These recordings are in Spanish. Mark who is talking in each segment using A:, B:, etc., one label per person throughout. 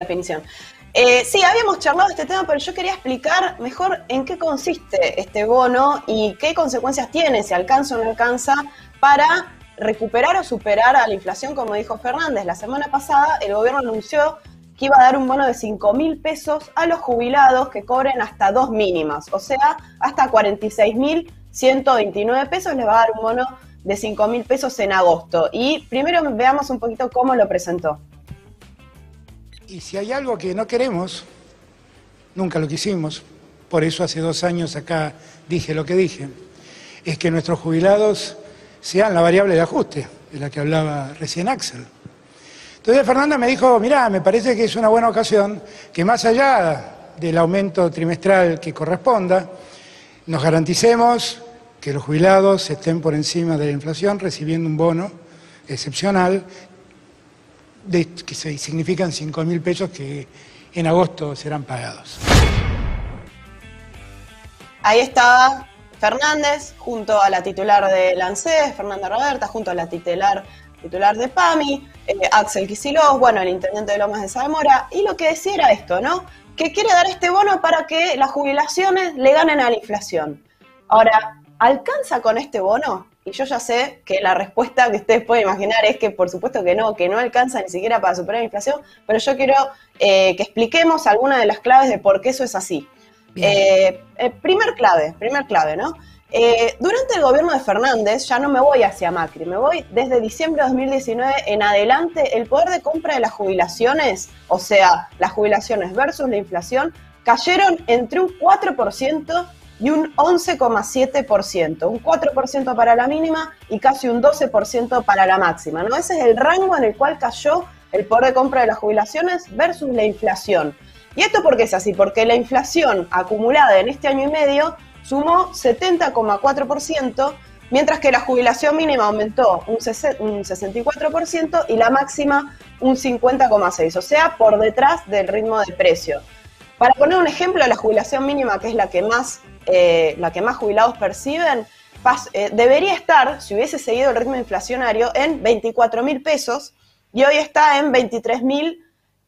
A: definición. Eh, sí, habíamos charlado este tema, pero yo quería explicar mejor en qué consiste este bono y qué consecuencias tiene, si alcanza o no alcanza, para recuperar o superar a la inflación, como dijo Fernández. La semana pasada el gobierno anunció que iba a dar un bono de 5 mil pesos a los jubilados que cobren hasta dos mínimas, o sea, hasta 46 mil 129 pesos les va a dar un bono de 5 mil pesos en agosto. Y primero veamos un poquito cómo lo presentó.
B: Y si hay algo que no queremos, nunca lo quisimos, por eso hace dos años acá dije lo que dije, es que nuestros jubilados sean la variable de ajuste, de la que hablaba recién Axel. Entonces Fernanda me dijo, mirá, me parece que es una buena ocasión que más allá del aumento trimestral que corresponda, nos garanticemos que los jubilados estén por encima de la inflación recibiendo un bono excepcional que significan 5 mil pesos que en agosto serán pagados.
A: Ahí estaba Fernández junto a la titular de ANSES, Fernanda Roberta, junto a la titular, titular de PAMI, eh, Axel Kicillof, bueno, el intendente de Lomas de Zamora, y lo que decía era esto, ¿no? Que quiere dar este bono para que las jubilaciones le ganen a la inflación. Ahora, ¿alcanza con este bono? Y yo ya sé que la respuesta que ustedes pueden imaginar es que por supuesto que no, que no alcanza ni siquiera para superar la inflación, pero yo quiero eh, que expliquemos algunas de las claves de por qué eso es así. Eh, eh, primer clave, primer clave, ¿no? durante el gobierno de Fernández, ya no me voy hacia Macri, me voy desde diciembre de 2019 en adelante, el poder de compra de las jubilaciones, o sea, las jubilaciones versus la inflación, cayeron entre un 4% y un 11,7%, un 4% para la mínima y casi un 12% para la máxima. ¿no? Ese es el rango en el cual cayó el poder de compra de las jubilaciones versus la inflación. ¿Y esto por qué es así? Porque la inflación acumulada en este año y medio sumó 70,4%, mientras que la jubilación mínima aumentó un 64% y la máxima un 50,6%, o sea, por detrás del ritmo de precio. Para poner un ejemplo, la jubilación mínima, que es la que más eh, la que más jubilados perciben, eh, debería estar, si hubiese seguido el ritmo inflacionario, en 24 mil pesos y hoy está en 23 mil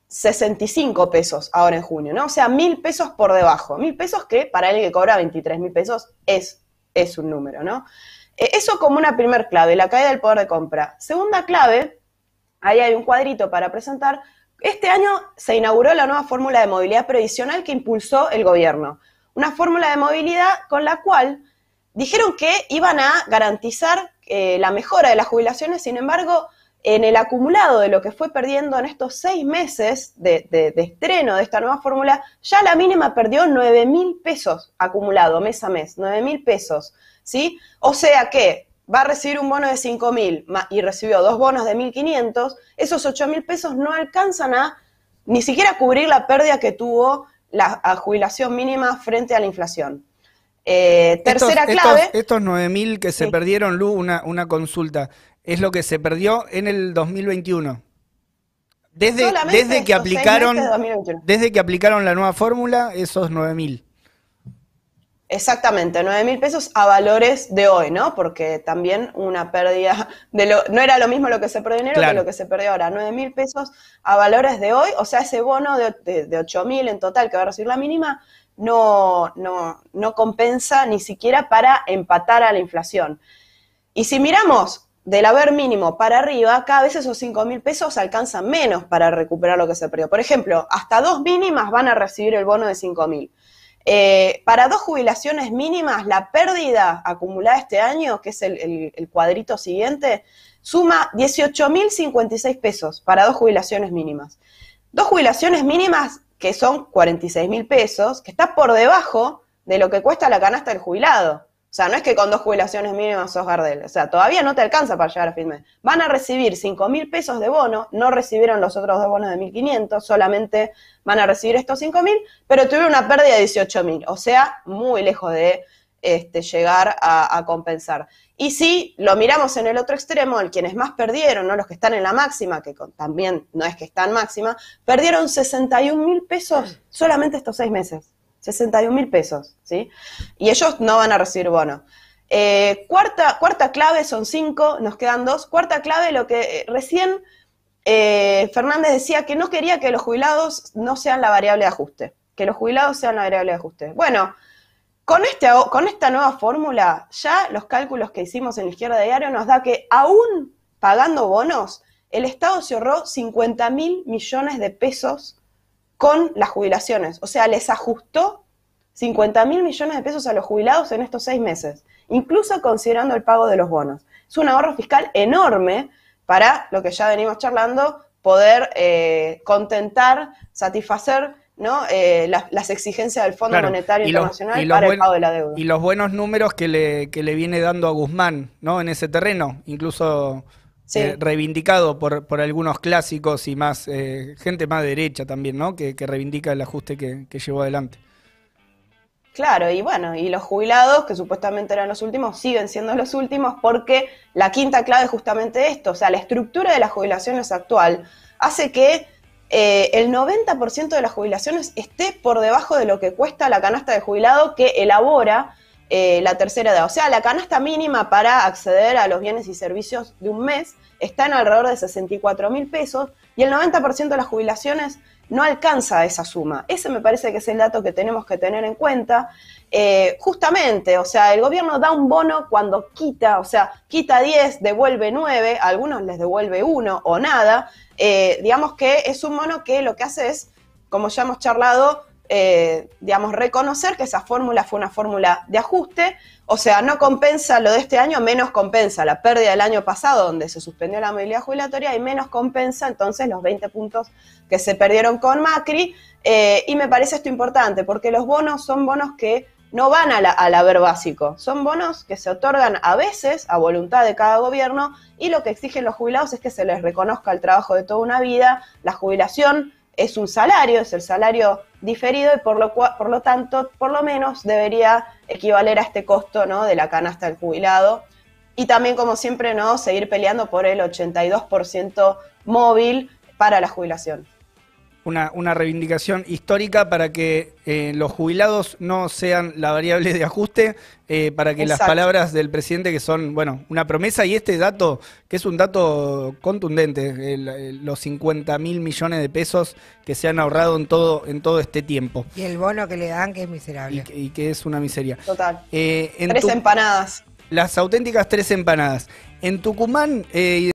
A: 65 pesos ahora en junio, ¿no? O sea, mil pesos por debajo. Mil pesos que para alguien que cobra 23 mil pesos es, es un número, ¿no? Eh, eso como una primer clave, la caída del poder de compra. Segunda clave, ahí hay un cuadrito para presentar. Este año se inauguró la nueva fórmula de movilidad previsional que impulsó el gobierno una fórmula de movilidad con la cual dijeron que iban a garantizar eh, la mejora de las jubilaciones, sin embargo, en el acumulado de lo que fue perdiendo en estos seis meses de, estreno de esta nueva fórmula, ya la mínima perdió 9 mil pesos acumulado mes a mes, 9 mil pesos, ¿sí? O sea que va a recibir un bono de 5 mil y recibió dos bonos de 1.500, esos 8 mil pesos no alcanzan a ni siquiera cubrir la pérdida que tuvo la jubilación mínima frente a la inflación.
C: Eh, tercera clave. Estos, 9.000 que se perdieron, Lu, una, una consulta, es lo que se perdió en el 2021. Desde, desde que aplicaron desde que aplicaron la nueva fórmula, esos 9.000.
A: Exactamente, 9 mil pesos a valores de hoy, ¿no? Porque también una pérdida de lo, no era lo mismo lo que se perdió en enero que lo que se perdió ahora. 9 mil pesos a valores de hoy, o sea, ese bono de, de, 8 mil en total que va a recibir la mínima, no, no, no compensa ni siquiera para empatar a la inflación. Y si miramos del haber mínimo para arriba, cada vez esos 5 mil pesos alcanzan menos para recuperar lo que se perdió. Por ejemplo, hasta dos mínimas van a recibir el bono de 5 mil. Eh, para dos jubilaciones mínimas, la pérdida acumulada este año, que es el, cuadrito siguiente, suma 18.056 pesos para dos jubilaciones mínimas. Dos jubilaciones mínimas que son 46.000 pesos, que está por debajo de lo que cuesta la canasta del jubilado. O sea, no es que con dos jubilaciones mínimas sos Gardel. O sea, todavía no te alcanza para llegar a fin mes. Van a recibir 5 mil pesos de bono, no recibieron los otros dos bonos de 1.500, solamente van a recibir estos 5 mil, pero tuvieron una pérdida de 18 mil. O sea, muy lejos de este, llegar a, compensar. Y si lo miramos en el otro extremo, el quienes más perdieron, ¿no? los que están en la máxima, que también no es que están máxima, perdieron 61 mil pesos solamente estos seis meses. 61 mil pesos, ¿sí? Y ellos no van a recibir bono. Eh, cuarta, cuarta clave, son cinco, nos quedan dos. Cuarta clave, lo que eh, recién eh, Fernández decía que no quería que los jubilados no sean la variable de ajuste, que los jubilados sean la variable de ajuste. Bueno, con, este, con esta nueva fórmula, ya los cálculos que hicimos en la izquierda diario nos da que aún pagando bonos, el Estado se ahorró 50 mil millones de pesos con las jubilaciones. O sea, les ajustó 50 mil millones de pesos a los jubilados en estos seis meses, incluso considerando el pago de los bonos. Es un ahorro fiscal enorme para lo que ya venimos charlando, poder eh, contentar, satisfacer ¿no? Eh, las, exigencias del Fondo Monetario Internacional para el pago de la deuda.
C: Y los buenos números que le, que le viene dando a Guzmán ¿no? en ese terreno, incluso eh, reivindicado por, por, algunos clásicos y más gente más derecha también, ¿no? que, reivindica el ajuste que llevó adelante.
A: Claro, y bueno, y los jubilados, que supuestamente eran los últimos, siguen siendo los últimos porque la quinta clave es justamente esto, o sea, la estructura de las jubilaciones actual hace que eh, el 90% de las jubilaciones esté por debajo de lo que cuesta la canasta de jubilado que elabora eh, la tercera edad. O sea, la canasta mínima para acceder a los bienes y servicios de un mes está en alrededor de 64 mil pesos y el 90% de las jubilaciones no alcanza esa suma. Ese me parece que es el dato que tenemos que tener en cuenta. Eh, justamente, o sea, el gobierno da un bono cuando quita, o sea, quita 10, devuelve 9, a algunos les devuelve 1 o nada. Eh, digamos que es un bono que lo que hace es, como ya hemos charlado, eh, digamos, reconocer que esa fórmula fue una fórmula de ajuste, o sea, no compensa lo de este año, menos compensa la pérdida del año pasado, donde se suspendió la movilidad jubilatoria, y menos compensa entonces los 20 puntos que se perdieron con Macri. Eh, y me parece esto importante, porque los bonos son bonos que no van a la, al haber básico, son bonos que se otorgan a veces a voluntad de cada gobierno y lo que exigen los jubilados es que se les reconozca el trabajo de toda una vida, la jubilación es un salario, es el salario diferido y por lo, por lo tanto, por lo menos debería equivaler a este costo ¿no? de la canasta del jubilado. Y también, como siempre, ¿no? seguir peleando por el 82% móvil para la jubilación
C: una, reivindicación histórica para que eh, los jubilados no sean la variable de ajuste, eh, para que las palabras del presidente, que son, bueno, una promesa, y este dato, que es un dato contundente, los 50 mil millones de pesos que se han ahorrado en todo, en todo este tiempo.
D: Y el bono que le dan, que es miserable.
C: Y, que es una miseria.
A: Total. Eh, tres empanadas.
C: Las auténticas tres empanadas. En Tucumán...